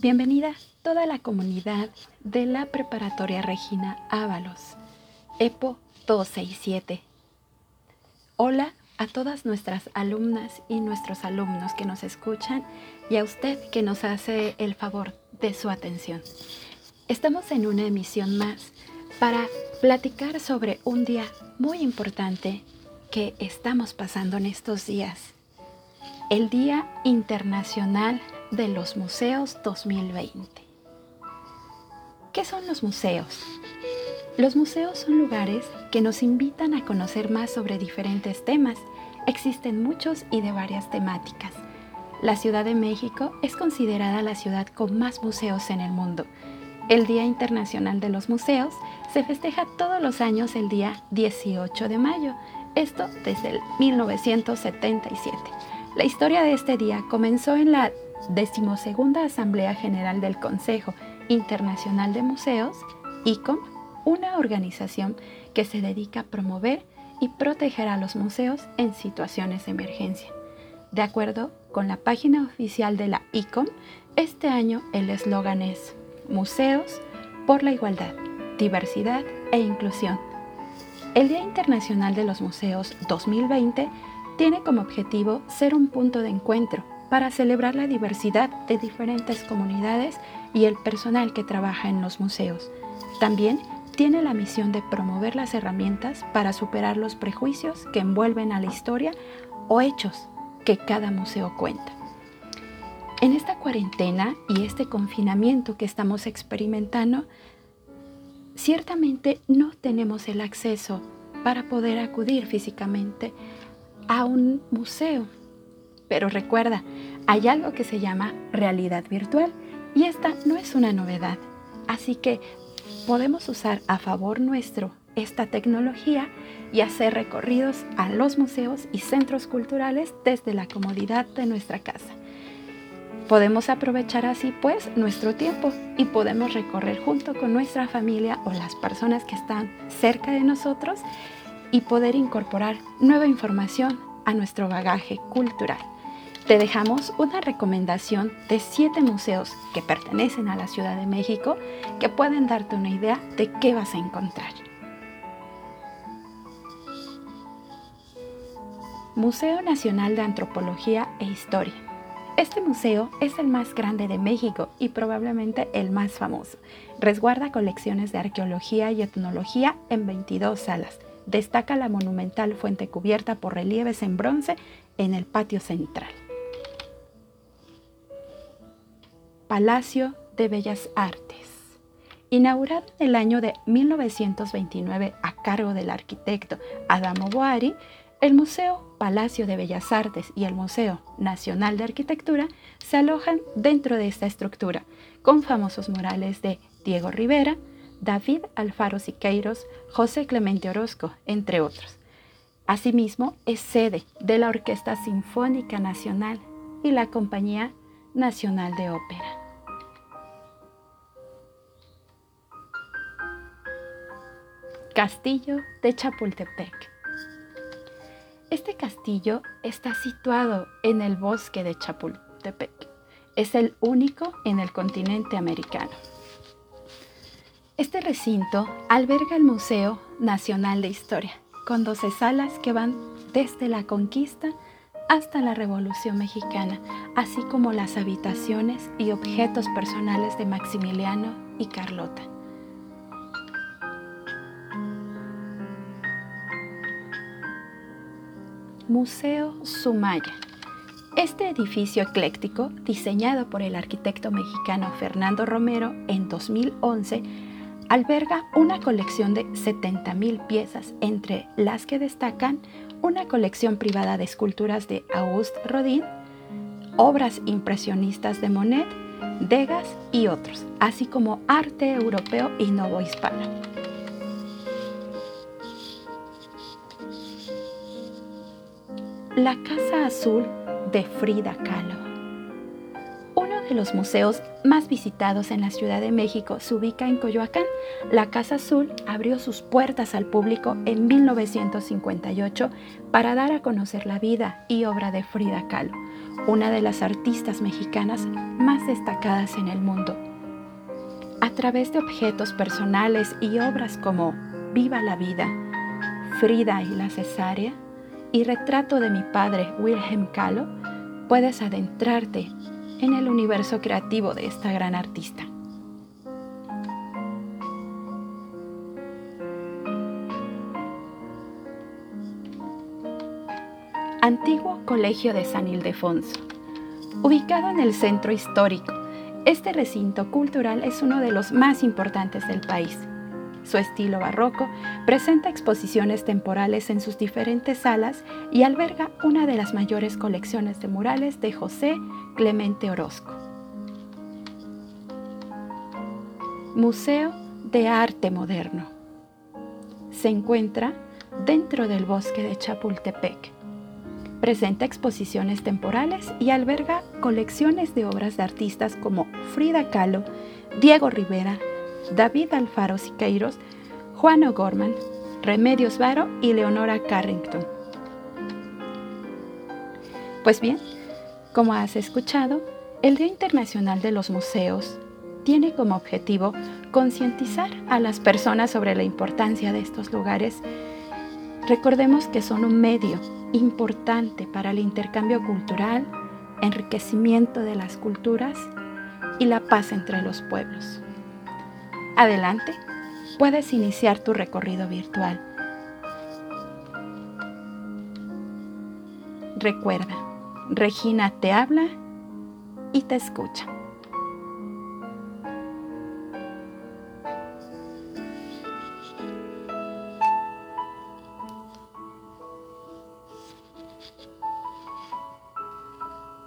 Bienvenida toda la comunidad de la Preparatoria Regina Ábalos, EPO 267. Hola a todas nuestras alumnas y nuestros alumnos que nos escuchan y a usted que nos hace el favor de su atención. Estamos en una emisión más para platicar sobre un día muy importante que estamos pasando en estos días. El Día Internacional de los Museos 2020. ¿Qué son los museos? Los museos son lugares que nos invitan a conocer más sobre diferentes temas. Existen muchos y de varias temáticas. La Ciudad de México es considerada la ciudad con más museos en el mundo. El Día Internacional de los Museos se festeja todos los años el día 18 de mayo, esto desde el 1977. La historia de este día comenzó en la decimosegunda Asamblea General del Consejo Internacional de Museos, ICOM, una organización que se dedica a promover y proteger a los museos en situaciones de emergencia. De acuerdo con la página oficial de la ICOM, este año el eslogan es Museos por la Igualdad, Diversidad e Inclusión. El Día Internacional de los Museos 2020 tiene como objetivo ser un punto de encuentro para celebrar la diversidad de diferentes comunidades y el personal que trabaja en los museos. También tiene la misión de promover las herramientas para superar los prejuicios que envuelven a la historia o hechos que cada museo cuenta. En esta cuarentena y este confinamiento que estamos experimentando, ciertamente no tenemos el acceso para poder acudir físicamente a un museo pero recuerda, hay algo que se llama realidad virtual y esta no es una novedad. Así que podemos usar a favor nuestro esta tecnología y hacer recorridos a los museos y centros culturales desde la comodidad de nuestra casa. Podemos aprovechar así pues nuestro tiempo y podemos recorrer junto con nuestra familia o las personas que están cerca de nosotros y poder incorporar nueva información a nuestro bagaje cultural. Te dejamos una recomendación de siete museos que pertenecen a la Ciudad de México que pueden darte una idea de qué vas a encontrar. Museo Nacional de Antropología e Historia. Este museo es el más grande de México y probablemente el más famoso. Resguarda colecciones de arqueología y etnología en 22 salas. Destaca la monumental fuente cubierta por relieves en bronce en el patio central. Palacio de Bellas Artes. Inaugurado en el año de 1929 a cargo del arquitecto Adamo Boari, el Museo Palacio de Bellas Artes y el Museo Nacional de Arquitectura se alojan dentro de esta estructura, con famosos murales de Diego Rivera, David Alfaro Siqueiros, José Clemente Orozco, entre otros. Asimismo, es sede de la Orquesta Sinfónica Nacional y la Compañía Nacional de Ópera. Castillo de Chapultepec. Este castillo está situado en el bosque de Chapultepec. Es el único en el continente americano. Este recinto alberga el Museo Nacional de Historia, con 12 salas que van desde la conquista hasta la Revolución Mexicana, así como las habitaciones y objetos personales de Maximiliano y Carlota. Museo Sumaya. Este edificio ecléctico, diseñado por el arquitecto mexicano Fernando Romero en 2011, alberga una colección de 70.000 piezas, entre las que destacan una colección privada de esculturas de Auguste Rodin, obras impresionistas de Monet, Degas y otros, así como arte europeo y novohispano. La Casa Azul de Frida Kahlo. Uno de los museos más visitados en la Ciudad de México se ubica en Coyoacán. La Casa Azul abrió sus puertas al público en 1958 para dar a conocer la vida y obra de Frida Kahlo, una de las artistas mexicanas más destacadas en el mundo. A través de objetos personales y obras como Viva la vida, Frida y la cesárea y Retrato de mi padre Wilhelm Kahlo, puedes adentrarte en el universo creativo de esta gran artista. Antiguo Colegio de San Ildefonso. Ubicado en el centro histórico, este recinto cultural es uno de los más importantes del país. Su estilo barroco presenta exposiciones temporales en sus diferentes salas y alberga una de las mayores colecciones de murales de José Clemente Orozco. Museo de Arte Moderno. Se encuentra dentro del bosque de Chapultepec. Presenta exposiciones temporales y alberga colecciones de obras de artistas como Frida Kahlo, Diego Rivera, David Alfaro Siqueiros, Juan O'Gorman, Remedios Varo y Leonora Carrington. Pues bien, como has escuchado, el Día Internacional de los Museos tiene como objetivo concientizar a las personas sobre la importancia de estos lugares. Recordemos que son un medio importante para el intercambio cultural, enriquecimiento de las culturas y la paz entre los pueblos. Adelante, puedes iniciar tu recorrido virtual. Recuerda, Regina te habla y te escucha.